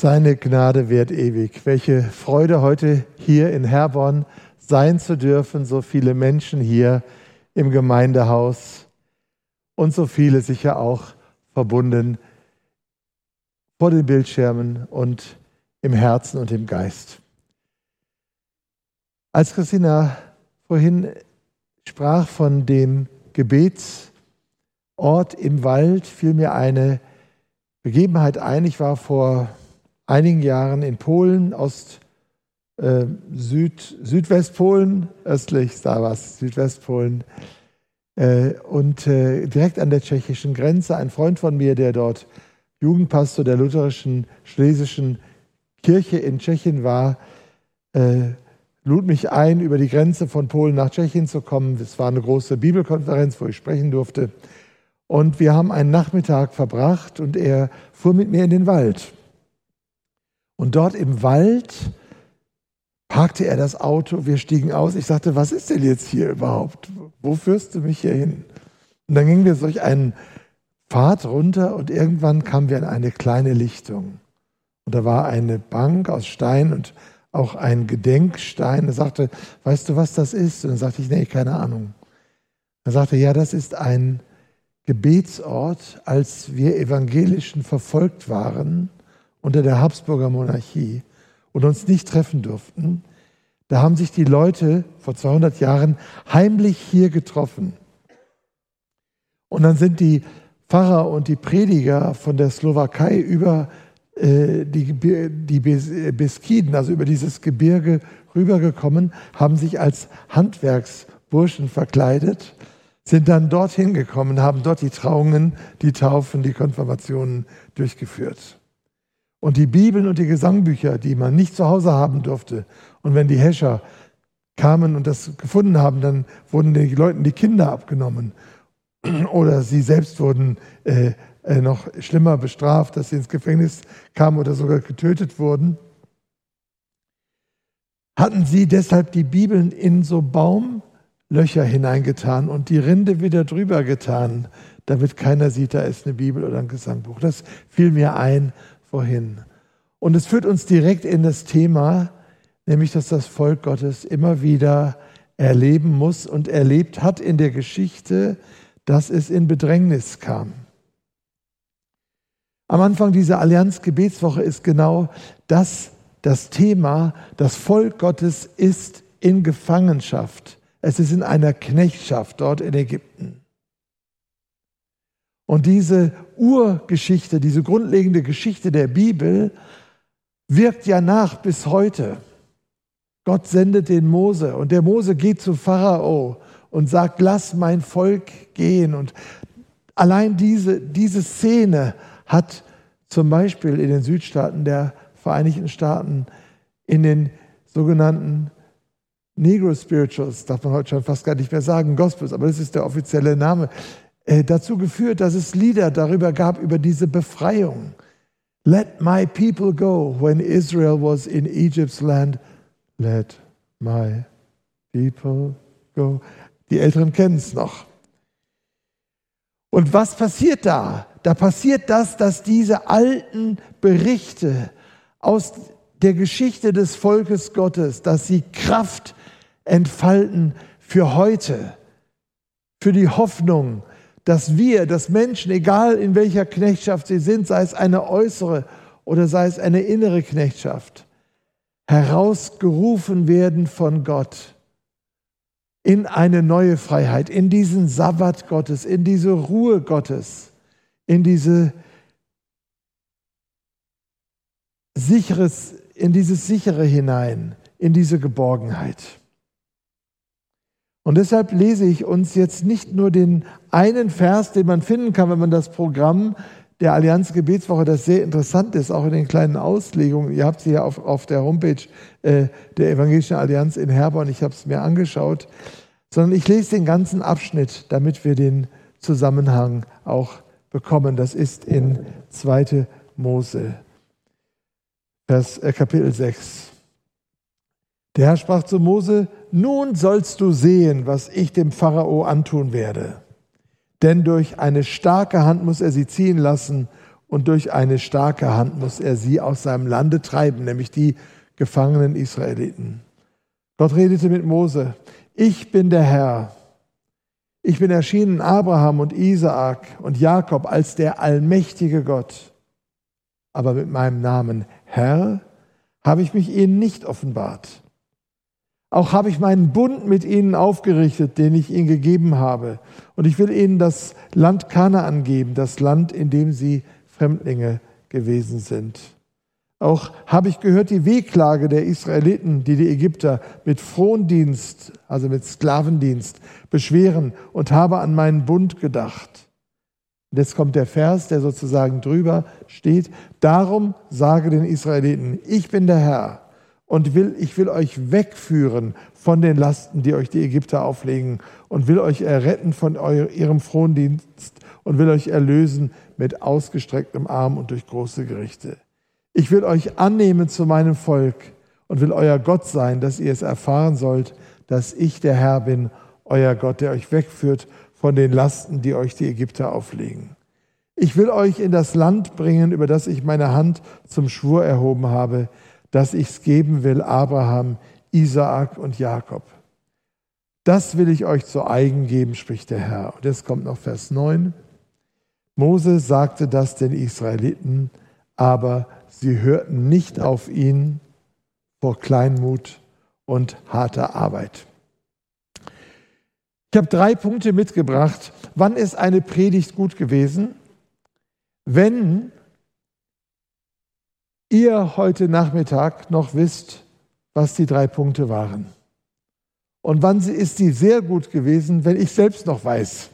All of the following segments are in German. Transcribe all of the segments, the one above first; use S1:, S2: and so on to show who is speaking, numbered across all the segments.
S1: Seine Gnade währt ewig. Welche Freude heute hier in Herborn sein zu dürfen, so viele Menschen hier im Gemeindehaus und so viele sicher auch verbunden vor den Bildschirmen und im Herzen und im Geist. Als Christina vorhin sprach von dem Gebetsort im Wald, fiel mir eine Begebenheit ein. Ich war vor einigen Jahren in Polen, Ost, äh, Süd, Südwestpolen, östlich, da war es, Südwestpolen, äh, und äh, direkt an der tschechischen Grenze. Ein Freund von mir, der dort Jugendpastor der lutherischen schlesischen Kirche in Tschechien war, äh, lud mich ein, über die Grenze von Polen nach Tschechien zu kommen. Es war eine große Bibelkonferenz, wo ich sprechen durfte. Und wir haben einen Nachmittag verbracht und er fuhr mit mir in den Wald. Und dort im Wald parkte er das Auto, wir stiegen aus. Ich sagte, was ist denn jetzt hier überhaupt? Wo führst du mich hier hin? Und dann gingen wir durch einen Pfad runter und irgendwann kamen wir an eine kleine Lichtung. Und da war eine Bank aus Stein und auch ein Gedenkstein. Er sagte, weißt du, was das ist? Und dann sagte ich, nee, keine Ahnung. Er sagte, ja, das ist ein Gebetsort, als wir Evangelischen verfolgt waren unter der Habsburger Monarchie und uns nicht treffen durften, da haben sich die Leute vor 200 Jahren heimlich hier getroffen. Und dann sind die Pfarrer und die Prediger von der Slowakei über äh, die, die Beskiden, also über dieses Gebirge rübergekommen, haben sich als Handwerksburschen verkleidet, sind dann dorthin gekommen, haben dort die Trauungen, die Taufen, die Konfirmationen durchgeführt. Und die Bibeln und die Gesangbücher, die man nicht zu Hause haben durfte, und wenn die Häscher kamen und das gefunden haben, dann wurden den Leuten die Kinder abgenommen. Oder sie selbst wurden äh, äh, noch schlimmer bestraft, dass sie ins Gefängnis kamen oder sogar getötet wurden. Hatten sie deshalb die Bibeln in so Baumlöcher hineingetan und die Rinde wieder drüber getan, damit keiner sieht, da ist eine Bibel oder ein Gesangbuch. Das fiel mir ein vorhin. Und es führt uns direkt in das Thema, nämlich dass das Volk Gottes immer wieder erleben muss und erlebt hat in der Geschichte, dass es in Bedrängnis kam. Am Anfang dieser Allianz-Gebetswoche ist genau das das Thema, das Volk Gottes ist in Gefangenschaft. Es ist in einer Knechtschaft dort in Ägypten. Und diese Urgeschichte, diese grundlegende Geschichte der Bibel wirkt ja nach bis heute. Gott sendet den Mose und der Mose geht zu Pharao und sagt, lass mein Volk gehen. Und allein diese, diese Szene hat zum Beispiel in den Südstaaten der Vereinigten Staaten, in den sogenannten Negro Spirituals, darf man heute schon fast gar nicht mehr sagen, Gospels, aber das ist der offizielle Name, äh, dazu geführt, dass es Lieder darüber gab, über diese Befreiung. Let my people go when Israel was in Egypt's land. Let my people go. Die Älteren kennen es noch. Und was passiert da? Da passiert das, dass diese alten Berichte aus der Geschichte des Volkes Gottes, dass sie Kraft entfalten für heute, für die Hoffnung, dass wir, dass Menschen, egal in welcher Knechtschaft sie sind, sei es eine äußere oder sei es eine innere Knechtschaft, herausgerufen werden von Gott in eine neue Freiheit, in diesen Sabbat Gottes, in diese Ruhe Gottes, in diese sicheres, in dieses sichere hinein, in diese Geborgenheit. Und deshalb lese ich uns jetzt nicht nur den einen Vers, den man finden kann, wenn man das Programm der Allianz Gebetswoche, das sehr interessant ist, auch in den kleinen Auslegungen. Ihr habt sie ja auf, auf der Homepage äh, der Evangelischen Allianz in Herborn, ich habe es mir angeschaut, sondern ich lese den ganzen Abschnitt, damit wir den Zusammenhang auch bekommen. Das ist in 2. Mose, Vers, äh, Kapitel 6. Der Herr sprach zu Mose, nun sollst du sehen, was ich dem Pharao antun werde. Denn durch eine starke Hand muss er sie ziehen lassen und durch eine starke Hand muss er sie aus seinem Lande treiben, nämlich die gefangenen Israeliten. Gott redete mit Mose, ich bin der Herr. Ich bin erschienen Abraham und Isaak und Jakob als der allmächtige Gott. Aber mit meinem Namen Herr habe ich mich ihnen nicht offenbart. Auch habe ich meinen Bund mit ihnen aufgerichtet, den ich ihnen gegeben habe. Und ich will ihnen das Land Kanaan geben, das Land, in dem sie Fremdlinge gewesen sind. Auch habe ich gehört die Wehklage der Israeliten, die die Ägypter mit Frondienst, also mit Sklavendienst, beschweren und habe an meinen Bund gedacht. Und jetzt kommt der Vers, der sozusagen drüber steht. Darum sage den Israeliten, ich bin der Herr und will, ich will euch wegführen von den Lasten, die euch die Ägypter auflegen und will euch erretten von ihrem Frondienst und will euch erlösen mit ausgestrecktem Arm und durch große Gerichte. Ich will euch annehmen zu meinem Volk und will euer Gott sein, dass ihr es erfahren sollt, dass ich der Herr bin, euer Gott, der euch wegführt von den Lasten, die euch die Ägypter auflegen. Ich will euch in das Land bringen, über das ich meine Hand zum Schwur erhoben habe, dass ich es geben will, Abraham, Isaak und Jakob. Das will ich euch zu eigen geben, spricht der Herr. Und jetzt kommt noch Vers 9. Mose sagte das den Israeliten, aber sie hörten nicht auf ihn vor Kleinmut und harter Arbeit. Ich habe drei Punkte mitgebracht. Wann ist eine Predigt gut gewesen? Wenn ihr heute Nachmittag noch wisst, was die drei Punkte waren. Und wann ist sie sehr gut gewesen, wenn ich selbst noch weiß,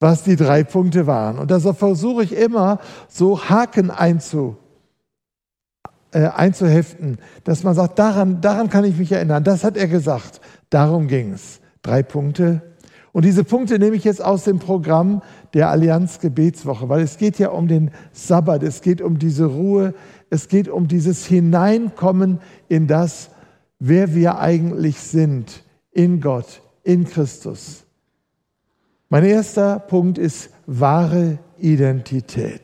S1: was die drei Punkte waren. Und deshalb versuche ich immer so Haken einzu, äh, einzuheften, dass man sagt, daran, daran kann ich mich erinnern, das hat er gesagt, darum ging es. Drei Punkte. Und diese Punkte nehme ich jetzt aus dem Programm der Allianz Gebetswoche, weil es geht ja um den Sabbat, es geht um diese Ruhe, es geht um dieses Hineinkommen in das, wer wir eigentlich sind, in Gott, in Christus. Mein erster Punkt ist wahre Identität.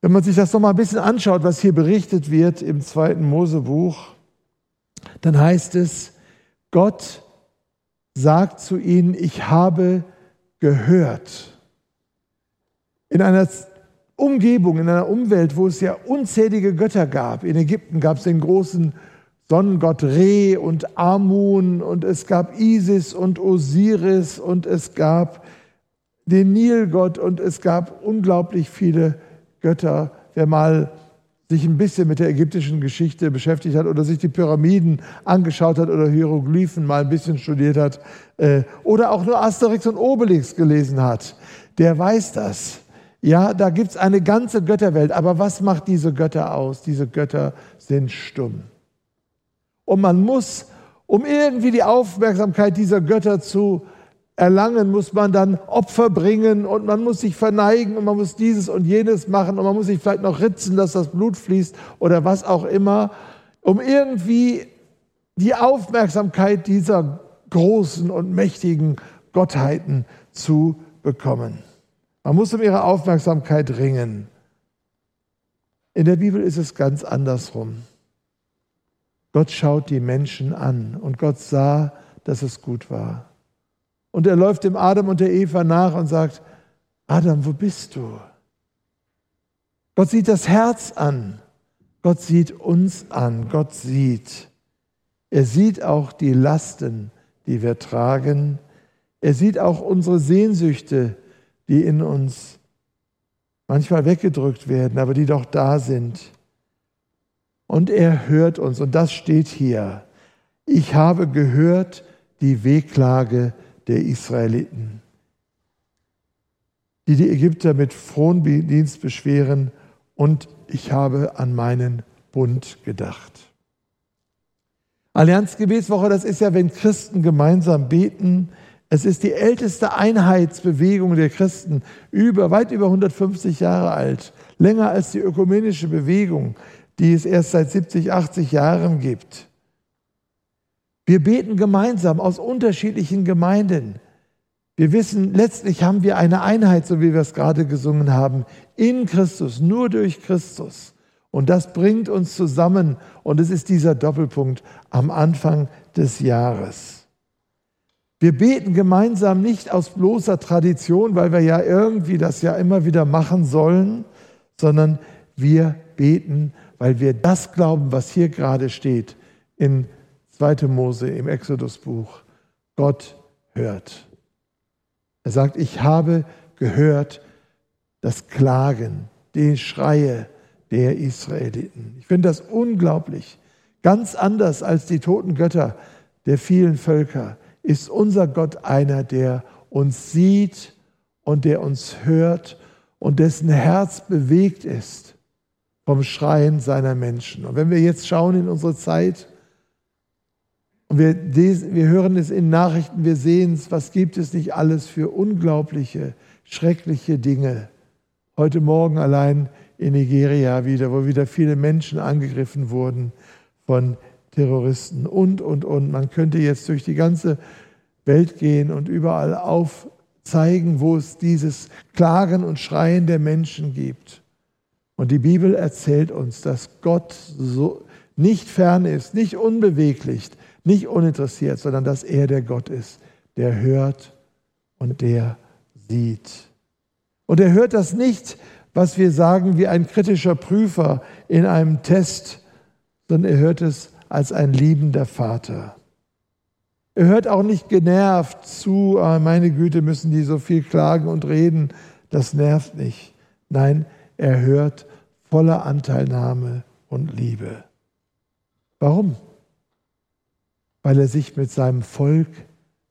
S1: Wenn man sich das noch mal ein bisschen anschaut, was hier berichtet wird im zweiten Mosebuch, dann heißt es, Gott sagt zu ihnen, ich habe gehört. In einer Umgebung, in einer Umwelt, wo es ja unzählige Götter gab. In Ägypten gab es den großen Sonnengott Re und Amun und es gab Isis und Osiris und es gab den Nilgott und es gab unglaublich viele Götter. Wer mal sich ein bisschen mit der ägyptischen Geschichte beschäftigt hat oder sich die Pyramiden angeschaut hat oder Hieroglyphen mal ein bisschen studiert hat äh, oder auch nur Asterix und Obelix gelesen hat, der weiß das. Ja, da gibt es eine ganze Götterwelt. Aber was macht diese Götter aus? Diese Götter sind stumm. Und man muss, um irgendwie die Aufmerksamkeit dieser Götter zu erlangen, muss man dann Opfer bringen und man muss sich verneigen und man muss dieses und jenes machen und man muss sich vielleicht noch ritzen, dass das Blut fließt oder was auch immer, um irgendwie die Aufmerksamkeit dieser großen und mächtigen Gottheiten zu bekommen. Man muss um ihre Aufmerksamkeit ringen. In der Bibel ist es ganz andersrum. Gott schaut die Menschen an und Gott sah, dass es gut war. Und er läuft dem Adam und der Eva nach und sagt, Adam, wo bist du? Gott sieht das Herz an. Gott sieht uns an. Gott sieht. Er sieht auch die Lasten, die wir tragen. Er sieht auch unsere Sehnsüchte, die in uns manchmal weggedrückt werden, aber die doch da sind. Und er hört uns. Und das steht hier. Ich habe gehört die Wehklage der Israeliten, die die Ägypter mit Frondienst beschweren, und ich habe an meinen Bund gedacht. Allianzgebetswoche, das ist ja, wenn Christen gemeinsam beten. Es ist die älteste Einheitsbewegung der Christen, über, weit über 150 Jahre alt, länger als die ökumenische Bewegung, die es erst seit 70, 80 Jahren gibt. Wir beten gemeinsam aus unterschiedlichen Gemeinden. Wir wissen, letztlich haben wir eine Einheit, so wie wir es gerade gesungen haben, in Christus, nur durch Christus. Und das bringt uns zusammen. Und es ist dieser Doppelpunkt am Anfang des Jahres. Wir beten gemeinsam nicht aus bloßer Tradition, weil wir ja irgendwie das ja immer wieder machen sollen, sondern wir beten, weil wir das glauben, was hier gerade steht in 2. Mose im Exodusbuch. Gott hört. Er sagt, ich habe gehört das Klagen, die Schreie der Israeliten. Ich finde das unglaublich. Ganz anders als die toten Götter der vielen Völker ist unser Gott einer, der uns sieht und der uns hört und dessen Herz bewegt ist vom Schreien seiner Menschen. Und wenn wir jetzt schauen in unsere Zeit, und wir, wir hören es in Nachrichten, wir sehen es, was gibt es nicht alles für unglaubliche, schreckliche Dinge. Heute Morgen allein in Nigeria wieder, wo wieder viele Menschen angegriffen wurden von Terroristen und, und, und. Man könnte jetzt durch die ganze Welt gehen und überall aufzeigen, wo es dieses Klagen und Schreien der Menschen gibt. Und die Bibel erzählt uns, dass Gott so nicht fern ist, nicht unbeweglich, nicht uninteressiert, sondern dass er der Gott ist, der hört und der sieht. Und er hört das nicht, was wir sagen, wie ein kritischer Prüfer in einem Test, sondern er hört es als ein liebender Vater. Er hört auch nicht genervt zu, ah, meine Güte, müssen die so viel klagen und reden, das nervt nicht. Nein, er hört voller Anteilnahme und Liebe. Warum? Weil er sich mit seinem Volk,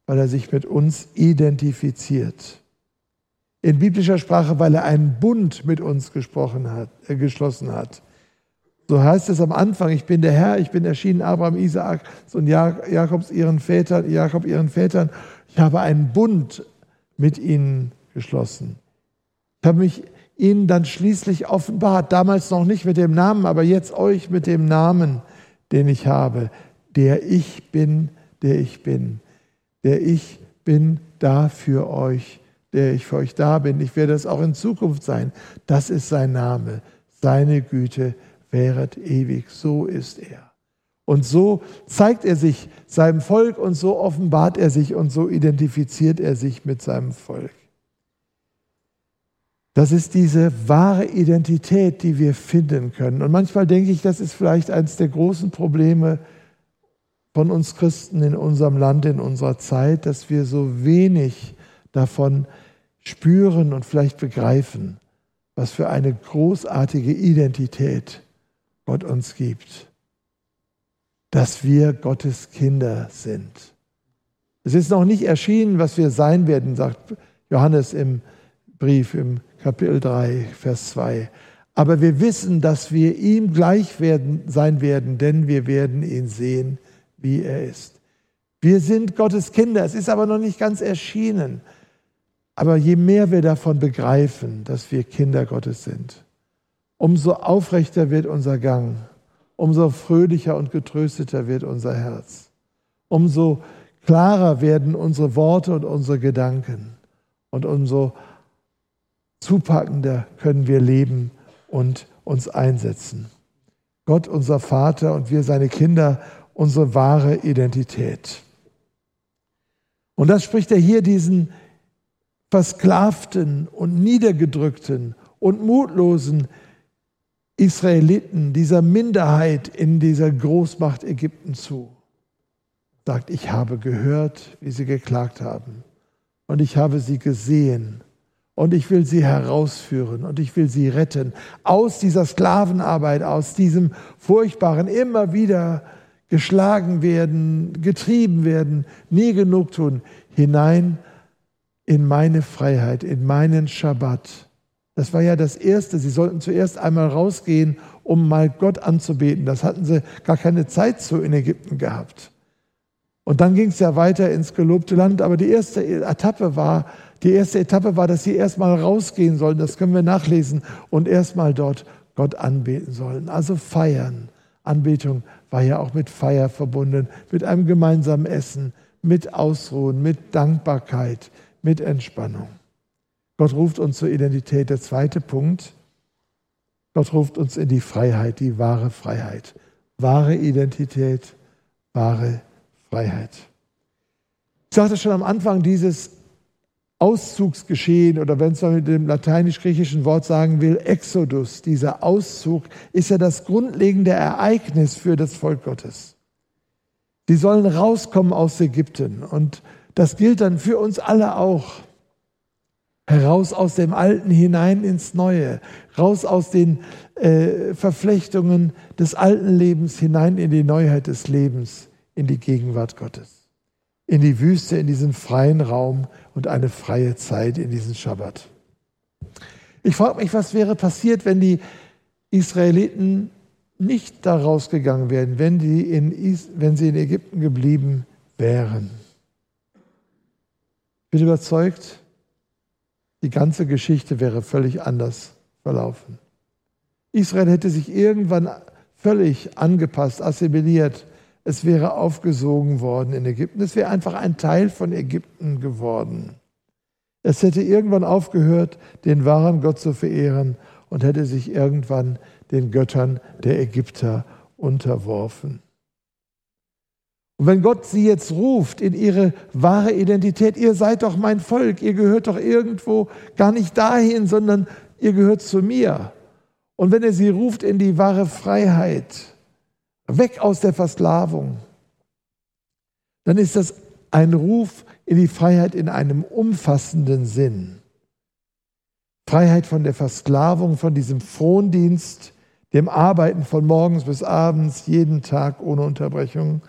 S1: weil er sich mit uns identifiziert. In biblischer Sprache, weil er einen Bund mit uns gesprochen hat, äh, geschlossen hat. So heißt es am Anfang, ich bin der Herr, ich bin erschienen Abraham, Isaak und Jakobs ihren Vätern, Jakob ihren Vätern. Ich habe einen Bund mit ihnen geschlossen. Ich habe mich ihnen dann schließlich offenbart, damals noch nicht mit dem Namen, aber jetzt euch mit dem Namen, den ich habe der ich bin, der ich bin, der ich bin da für euch, der ich für euch da bin. Ich werde es auch in Zukunft sein. Das ist sein Name. Seine Güte wäret ewig. So ist er. Und so zeigt er sich seinem Volk und so offenbart er sich und so identifiziert er sich mit seinem Volk. Das ist diese wahre Identität, die wir finden können. Und manchmal denke ich, das ist vielleicht eines der großen Probleme von uns Christen in unserem Land, in unserer Zeit, dass wir so wenig davon spüren und vielleicht begreifen, was für eine großartige Identität Gott uns gibt. Dass wir Gottes Kinder sind. Es ist noch nicht erschienen, was wir sein werden, sagt Johannes im Brief im Kapitel 3, Vers 2. Aber wir wissen, dass wir ihm gleich werden, sein werden, denn wir werden ihn sehen, wie er ist. Wir sind Gottes Kinder, es ist aber noch nicht ganz erschienen. Aber je mehr wir davon begreifen, dass wir Kinder Gottes sind, umso aufrechter wird unser Gang, umso fröhlicher und getrösteter wird unser Herz, umso klarer werden unsere Worte und unsere Gedanken und umso zupackender können wir leben und uns einsetzen. Gott, unser Vater und wir seine Kinder unsere wahre Identität. Und das spricht er hier diesen versklavten und niedergedrückten und mutlosen Israeliten, dieser Minderheit in dieser Großmacht Ägypten zu. Sagt, ich habe gehört, wie sie geklagt haben und ich habe sie gesehen und ich will sie herausführen und ich will sie retten aus dieser Sklavenarbeit, aus diesem furchtbaren, immer wieder geschlagen werden, getrieben werden, nie genug tun, hinein in meine Freiheit, in meinen Schabbat. Das war ja das Erste. Sie sollten zuerst einmal rausgehen, um mal Gott anzubeten. Das hatten sie gar keine Zeit zu in Ägypten gehabt. Und dann ging es ja weiter ins gelobte Land. Aber die erste Etappe war, die erste Etappe war, dass sie erstmal rausgehen sollen. Das können wir nachlesen und erstmal dort Gott anbeten sollen. Also feiern. Anbetung war ja auch mit Feier verbunden, mit einem gemeinsamen Essen, mit Ausruhen, mit Dankbarkeit, mit Entspannung. Gott ruft uns zur Identität. Der zweite Punkt, Gott ruft uns in die Freiheit, die wahre Freiheit. Wahre Identität, wahre Freiheit. Ich sagte schon am Anfang, dieses Auszugsgeschehen oder wenn es man mit dem lateinisch-griechischen Wort sagen will, Exodus, dieser Auszug, ist ja das grundlegende Ereignis für das Volk Gottes. Sie sollen rauskommen aus Ägypten und das gilt dann für uns alle auch. Heraus aus dem Alten hinein ins Neue, raus aus den äh, Verflechtungen des alten Lebens hinein in die Neuheit des Lebens, in die Gegenwart Gottes in die Wüste, in diesen freien Raum und eine freie Zeit in diesen Schabbat. Ich frage mich, was wäre passiert, wenn die Israeliten nicht da rausgegangen wären, wenn, die in, wenn sie in Ägypten geblieben wären. Ich bin überzeugt, die ganze Geschichte wäre völlig anders verlaufen. Israel hätte sich irgendwann völlig angepasst, assimiliert es wäre aufgesogen worden in Ägypten. Es wäre einfach ein Teil von Ägypten geworden. Es hätte irgendwann aufgehört, den wahren Gott zu verehren und hätte sich irgendwann den Göttern der Ägypter unterworfen. Und wenn Gott sie jetzt ruft in ihre wahre Identität, ihr seid doch mein Volk, ihr gehört doch irgendwo gar nicht dahin, sondern ihr gehört zu mir. Und wenn er sie ruft in die wahre Freiheit, weg aus der Versklavung, dann ist das ein Ruf in die Freiheit in einem umfassenden Sinn. Freiheit von der Versklavung, von diesem Frondienst, dem Arbeiten von morgens bis abends, jeden Tag ohne Unterbrechung,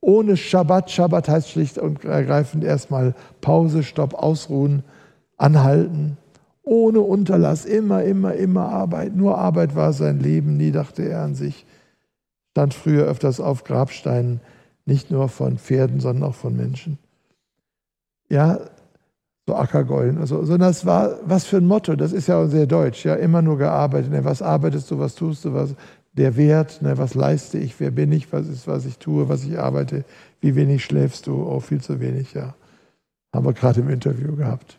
S1: ohne Schabbat. Schabbat heißt schlicht und ergreifend erstmal Pause, Stopp, Ausruhen, Anhalten, ohne Unterlass, immer, immer, immer Arbeit. Nur Arbeit war sein Leben, nie dachte er an sich stand früher öfters auf Grabsteinen, nicht nur von Pferden, sondern auch von Menschen. Ja, so Ackergäulen. Also, sondern das war, was für ein Motto, das ist ja auch sehr deutsch, ja, immer nur gearbeitet. Ne, was arbeitest du, was tust du, was, der Wert, ne, was leiste ich, wer bin ich, was ist, was ich tue, was ich arbeite, wie wenig schläfst du, oh, viel zu wenig, ja. Haben wir gerade im Interview gehabt.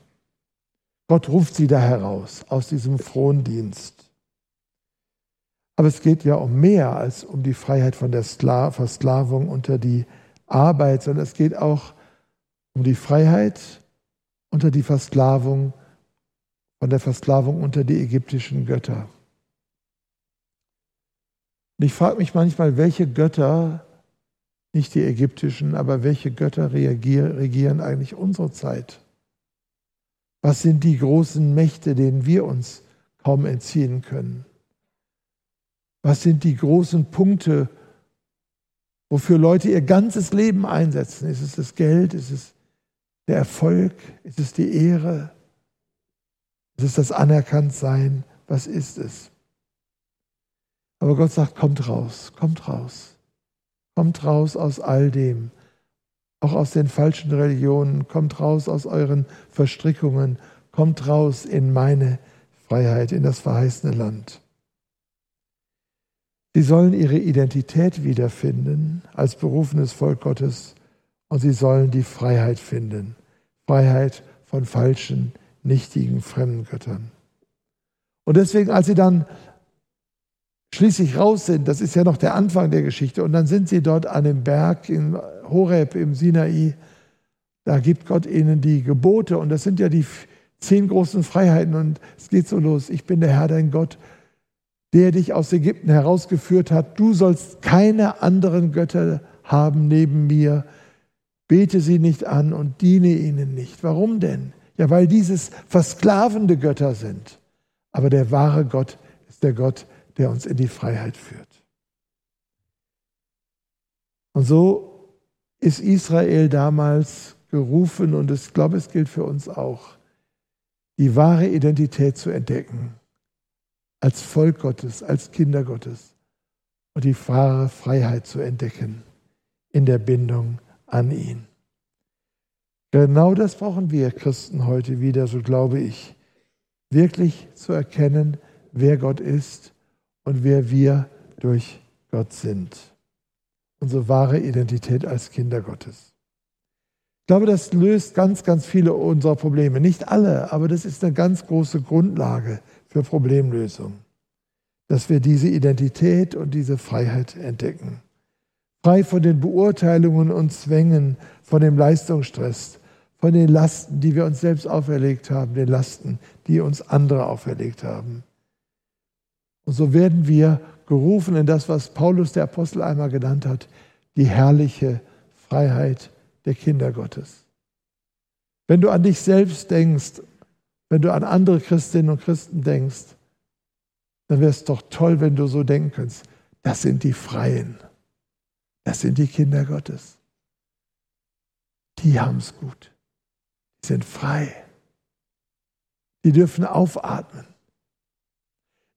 S1: Gott ruft sie da heraus, aus diesem frohen Dienst. Aber es geht ja um mehr als um die Freiheit von der Versklavung unter die Arbeit, sondern es geht auch um die Freiheit unter die Versklavung, von der Versklavung unter die ägyptischen Götter. Und ich frage mich manchmal, welche Götter, nicht die ägyptischen, aber welche Götter regieren eigentlich unsere Zeit? Was sind die großen Mächte, denen wir uns kaum entziehen können? Was sind die großen Punkte, wofür Leute ihr ganzes Leben einsetzen? Ist es das Geld? Ist es der Erfolg? Ist es die Ehre? Ist es das Anerkanntsein? Was ist es? Aber Gott sagt, kommt raus, kommt raus. Kommt raus aus all dem, auch aus den falschen Religionen, kommt raus aus euren Verstrickungen, kommt raus in meine Freiheit, in das verheißene Land. Sie sollen ihre Identität wiederfinden als berufenes Volk Gottes und sie sollen die Freiheit finden. Freiheit von falschen, nichtigen, fremden Göttern. Und deswegen, als sie dann schließlich raus sind, das ist ja noch der Anfang der Geschichte, und dann sind sie dort an dem Berg in Horeb im Sinai, da gibt Gott ihnen die Gebote und das sind ja die zehn großen Freiheiten und es geht so los. Ich bin der Herr, dein Gott der dich aus Ägypten herausgeführt hat. Du sollst keine anderen Götter haben neben mir. Bete sie nicht an und diene ihnen nicht. Warum denn? Ja, weil dieses versklavende Götter sind. Aber der wahre Gott ist der Gott, der uns in die Freiheit führt. Und so ist Israel damals gerufen, und ich glaube, es gilt für uns auch, die wahre Identität zu entdecken als Volk Gottes, als Kinder Gottes und die wahre Freiheit zu entdecken in der Bindung an ihn. Genau das brauchen wir Christen heute wieder, so glaube ich, wirklich zu erkennen, wer Gott ist und wer wir durch Gott sind. Unsere wahre Identität als Kinder Gottes. Ich glaube, das löst ganz, ganz viele unserer Probleme. Nicht alle, aber das ist eine ganz große Grundlage für Problemlösung, dass wir diese Identität und diese Freiheit entdecken. Frei von den Beurteilungen und Zwängen, von dem Leistungsstress, von den Lasten, die wir uns selbst auferlegt haben, den Lasten, die uns andere auferlegt haben. Und so werden wir gerufen in das, was Paulus der Apostel einmal genannt hat, die herrliche Freiheit der Kinder Gottes. Wenn du an dich selbst denkst, wenn du an andere Christinnen und Christen denkst, dann wäre es doch toll, wenn du so denken könntest. Das sind die Freien. Das sind die Kinder Gottes. Die haben es gut. Die sind frei. Die dürfen aufatmen.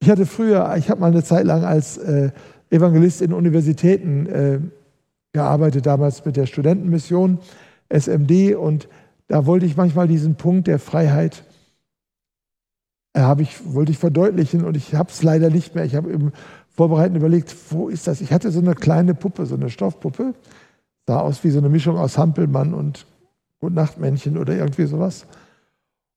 S1: Ich hatte früher, ich habe mal eine Zeit lang als äh, Evangelist in Universitäten äh, gearbeitet, damals mit der Studentenmission SMD und da wollte ich manchmal diesen Punkt der Freiheit äh, ich, wollte ich verdeutlichen und ich habe es leider nicht mehr. Ich habe im Vorbereiten überlegt, wo ist das? Ich hatte so eine kleine Puppe, so eine Stoffpuppe, sah aus wie so eine Mischung aus Hampelmann und Gutnachtmännchen oder irgendwie sowas.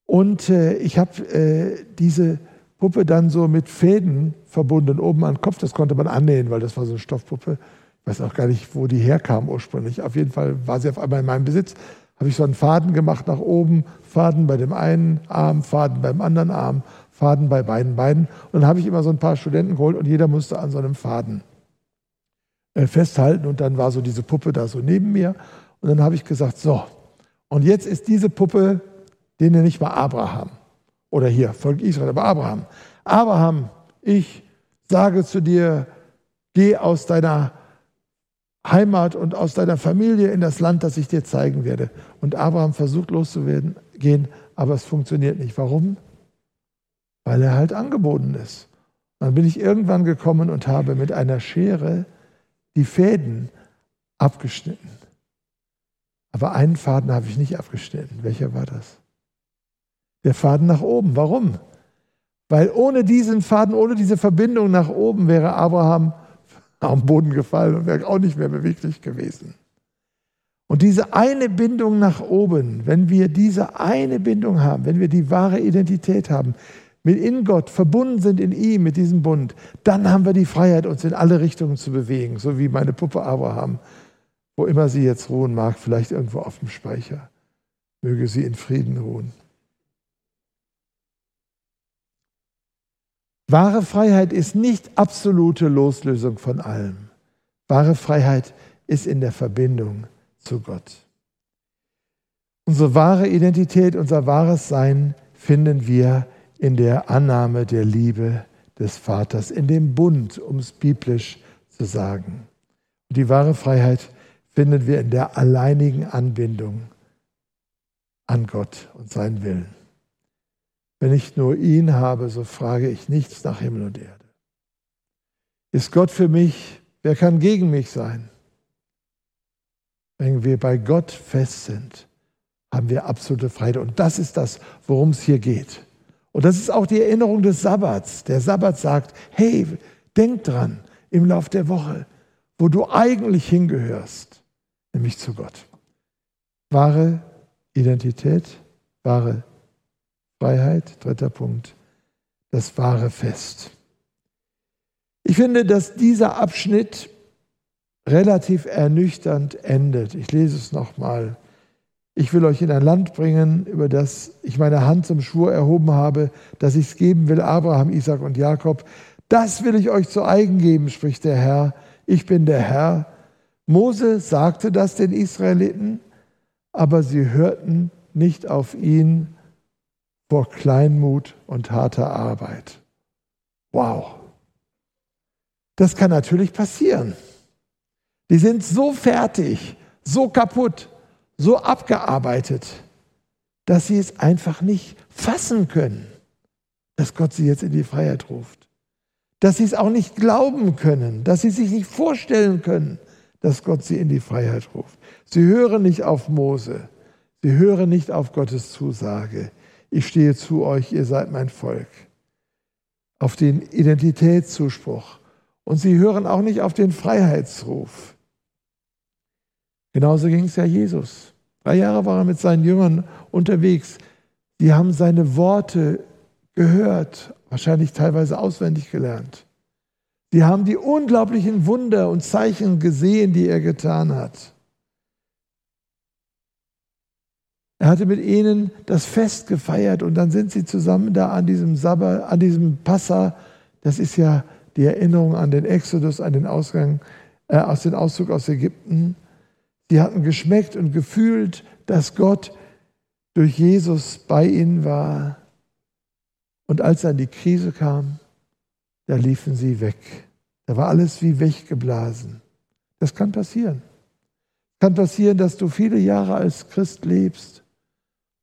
S1: Und äh, ich habe äh, diese Puppe dann so mit Fäden verbunden, oben an den Kopf. Das konnte man annähen, weil das war so eine Stoffpuppe. Ich weiß auch gar nicht, wo die herkam ursprünglich. Auf jeden Fall war sie auf einmal in meinem Besitz. Habe ich so einen Faden gemacht nach oben, Faden bei dem einen Arm, Faden beim anderen Arm, Faden bei beiden Beinen. Und dann habe ich immer so ein paar Studenten geholt und jeder musste an so einem Faden äh, festhalten. Und dann war so diese Puppe da so neben mir. Und dann habe ich gesagt, so, und jetzt ist diese Puppe, den nenne ich mal Abraham. Oder hier, Volk Israel, aber Abraham. Abraham, ich sage zu dir, geh aus deiner Heimat und aus deiner Familie in das Land, das ich dir zeigen werde. Und Abraham versucht loszuwerden, gehen, aber es funktioniert nicht. Warum? Weil er halt angeboten ist. Dann bin ich irgendwann gekommen und habe mit einer Schere die Fäden abgeschnitten. Aber einen Faden habe ich nicht abgeschnitten. Welcher war das? Der Faden nach oben. Warum? Weil ohne diesen Faden, ohne diese Verbindung nach oben wäre Abraham am Boden gefallen und wäre auch nicht mehr beweglich gewesen. Und diese eine Bindung nach oben, wenn wir diese eine Bindung haben, wenn wir die wahre Identität haben, mit in Gott verbunden sind in ihm, mit diesem Bund, dann haben wir die Freiheit, uns in alle Richtungen zu bewegen, so wie meine Puppe Abraham, wo immer sie jetzt ruhen mag, vielleicht irgendwo auf dem Speicher. Möge sie in Frieden ruhen. Wahre Freiheit ist nicht absolute Loslösung von allem. Wahre Freiheit ist in der Verbindung zu Gott. Unsere wahre Identität, unser wahres Sein finden wir in der Annahme der Liebe des Vaters, in dem Bund, um es biblisch zu sagen. Und die wahre Freiheit finden wir in der alleinigen Anbindung an Gott und seinen Willen. Wenn ich nur ihn habe, so frage ich nichts nach Himmel und Erde. Ist Gott für mich? Wer kann gegen mich sein? Wenn wir bei Gott fest sind, haben wir absolute Freiheit. Und das ist das, worum es hier geht. Und das ist auch die Erinnerung des Sabbats. Der Sabbat sagt, hey, denk dran im Lauf der Woche, wo du eigentlich hingehörst, nämlich zu Gott. Wahre Identität, wahre Freiheit, dritter Punkt, das wahre Fest. Ich finde, dass dieser Abschnitt relativ ernüchternd endet. Ich lese es nochmal. Ich will euch in ein Land bringen, über das ich meine Hand zum Schwur erhoben habe, dass ich es geben will, Abraham, Isaac und Jakob. Das will ich euch zu eigen geben, spricht der Herr. Ich bin der Herr. Mose sagte das den Israeliten, aber sie hörten nicht auf ihn vor Kleinmut und harter Arbeit. Wow. Das kann natürlich passieren. Die sind so fertig, so kaputt, so abgearbeitet, dass sie es einfach nicht fassen können, dass Gott sie jetzt in die Freiheit ruft. Dass sie es auch nicht glauben können, dass sie sich nicht vorstellen können, dass Gott sie in die Freiheit ruft. Sie hören nicht auf Mose, sie hören nicht auf Gottes Zusage ich stehe zu euch, ihr seid mein Volk. Auf den Identitätszuspruch. Und sie hören auch nicht auf den Freiheitsruf. Genauso ging es ja Jesus. Drei Jahre war er mit seinen Jüngern unterwegs. Die haben seine Worte gehört, wahrscheinlich teilweise auswendig gelernt. Sie haben die unglaublichen Wunder und Zeichen gesehen, die er getan hat. Er hatte mit ihnen das Fest gefeiert und dann sind sie zusammen da an diesem Sabbat, an diesem Passa. Das ist ja die Erinnerung an den Exodus, an den Ausgang, äh, aus dem Auszug aus Ägypten. Sie hatten geschmeckt und gefühlt, dass Gott durch Jesus bei ihnen war. Und als dann die Krise kam, da liefen sie weg. Da war alles wie weggeblasen. Das kann passieren. Kann passieren, dass du viele Jahre als Christ lebst.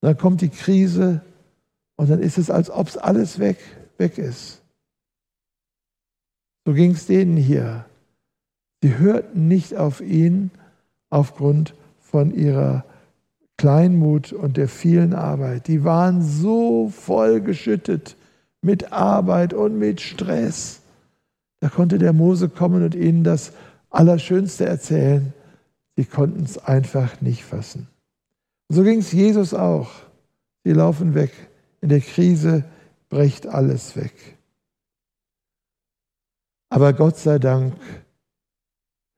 S1: Dann kommt die Krise und dann ist es, als ob es alles weg, weg ist. So ging es denen hier. Sie hörten nicht auf ihn aufgrund von ihrer Kleinmut und der vielen Arbeit. Die waren so voll geschüttet mit Arbeit und mit Stress. Da konnte der Mose kommen und ihnen das Allerschönste erzählen. Sie konnten es einfach nicht fassen. So ging es Jesus auch. Sie laufen weg. In der Krise bricht alles weg. Aber Gott sei Dank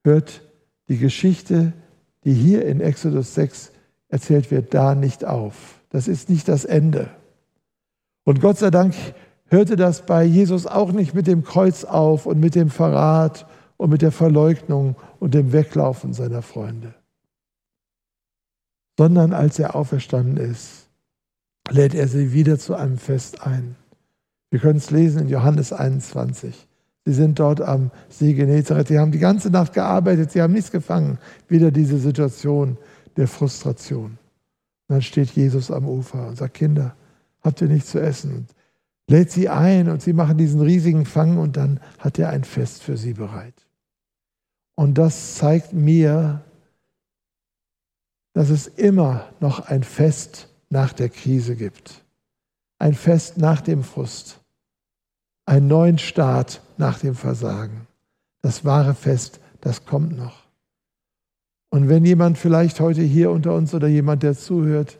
S1: hört die Geschichte, die hier in Exodus 6 erzählt wird, da nicht auf. Das ist nicht das Ende. Und Gott sei Dank hörte das bei Jesus auch nicht mit dem Kreuz auf und mit dem Verrat und mit der Verleugnung und dem Weglaufen seiner Freunde, sondern als er auferstanden ist, lädt er sie wieder zu einem Fest ein. Wir können es lesen in Johannes 21. Sie sind dort am See Genezareth. Sie haben die ganze Nacht gearbeitet. Sie haben nichts gefangen. Wieder diese Situation der Frustration. Und dann steht Jesus am Ufer und sagt, Kinder, habt ihr nichts zu essen? Und lädt sie ein und sie machen diesen riesigen Fang und dann hat er ein Fest für sie bereit. Und das zeigt mir, dass es immer noch ein Fest nach der Krise gibt. Ein Fest nach dem Frust einen neuen Start nach dem Versagen. Das wahre Fest, das kommt noch. Und wenn jemand vielleicht heute hier unter uns oder jemand, der zuhört,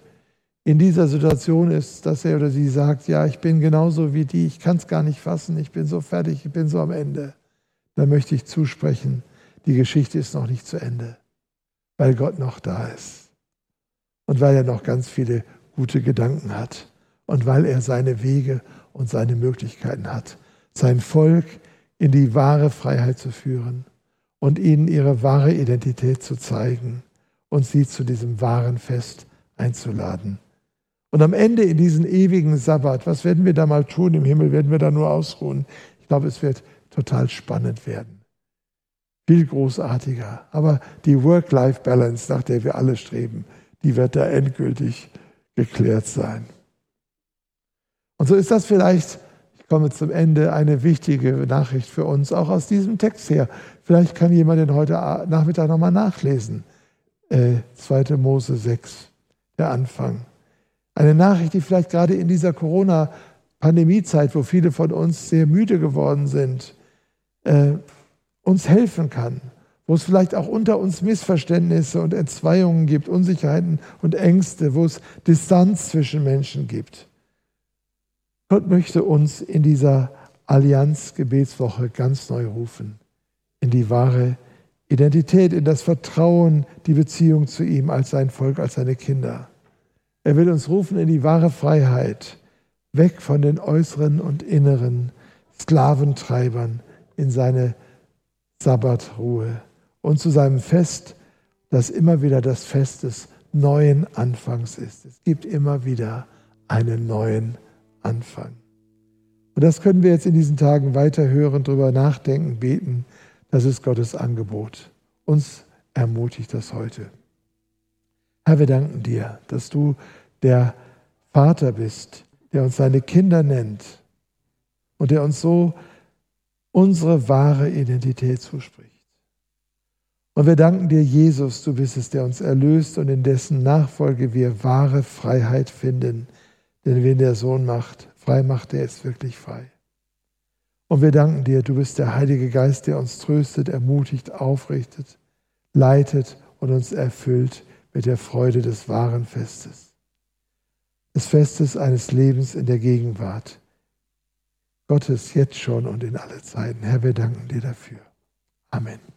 S1: in dieser Situation ist, dass er oder sie sagt, ja, ich bin genauso wie die, ich kann es gar nicht fassen, ich bin so fertig, ich bin so am Ende, dann möchte ich zusprechen, die Geschichte ist noch nicht zu Ende, weil Gott noch da ist und weil er noch ganz viele gute Gedanken hat und weil er seine Wege und seine Möglichkeiten hat, sein Volk in die wahre Freiheit zu führen und ihnen ihre wahre Identität zu zeigen und sie zu diesem wahren Fest einzuladen. Und am Ende in diesen ewigen Sabbat, was werden wir da mal tun im Himmel? Werden wir da nur ausruhen? Ich glaube, es wird total spannend werden. Viel großartiger. Aber die Work-Life-Balance, nach der wir alle streben, die wird da endgültig geklärt sein. Und so ist das vielleicht, ich komme zum Ende, eine wichtige Nachricht für uns, auch aus diesem Text her. Vielleicht kann jemand den heute Nachmittag nochmal nachlesen. Äh, 2. Mose 6, der Anfang. Eine Nachricht, die vielleicht gerade in dieser Corona-Pandemiezeit, wo viele von uns sehr müde geworden sind, äh, uns helfen kann. Wo es vielleicht auch unter uns Missverständnisse und Entzweiungen gibt, Unsicherheiten und Ängste, wo es Distanz zwischen Menschen gibt. Gott möchte uns in dieser Allianz-Gebetswoche ganz neu rufen, in die wahre Identität, in das Vertrauen, die Beziehung zu ihm als sein Volk, als seine Kinder. Er will uns rufen in die wahre Freiheit, weg von den äußeren und inneren Sklaventreibern in seine Sabbatruhe und zu seinem Fest, das immer wieder das Fest des neuen Anfangs ist. Es gibt immer wieder einen neuen Anfang. Und das können wir jetzt in diesen Tagen weiter hören, darüber nachdenken, beten. Das ist Gottes Angebot. Uns ermutigt das heute. Herr, wir danken dir, dass du der Vater bist, der uns seine Kinder nennt und der uns so unsere wahre Identität zuspricht. Und wir danken dir, Jesus, du bist es, der uns erlöst und in dessen Nachfolge wir wahre Freiheit finden denn wen der Sohn macht, frei macht, der ist wirklich frei. Und wir danken dir, du bist der Heilige Geist, der uns tröstet, ermutigt, aufrichtet, leitet und uns erfüllt mit der Freude des wahren Festes. Des Festes eines Lebens in der Gegenwart. Gottes jetzt schon und in alle Zeiten. Herr, wir danken dir dafür. Amen.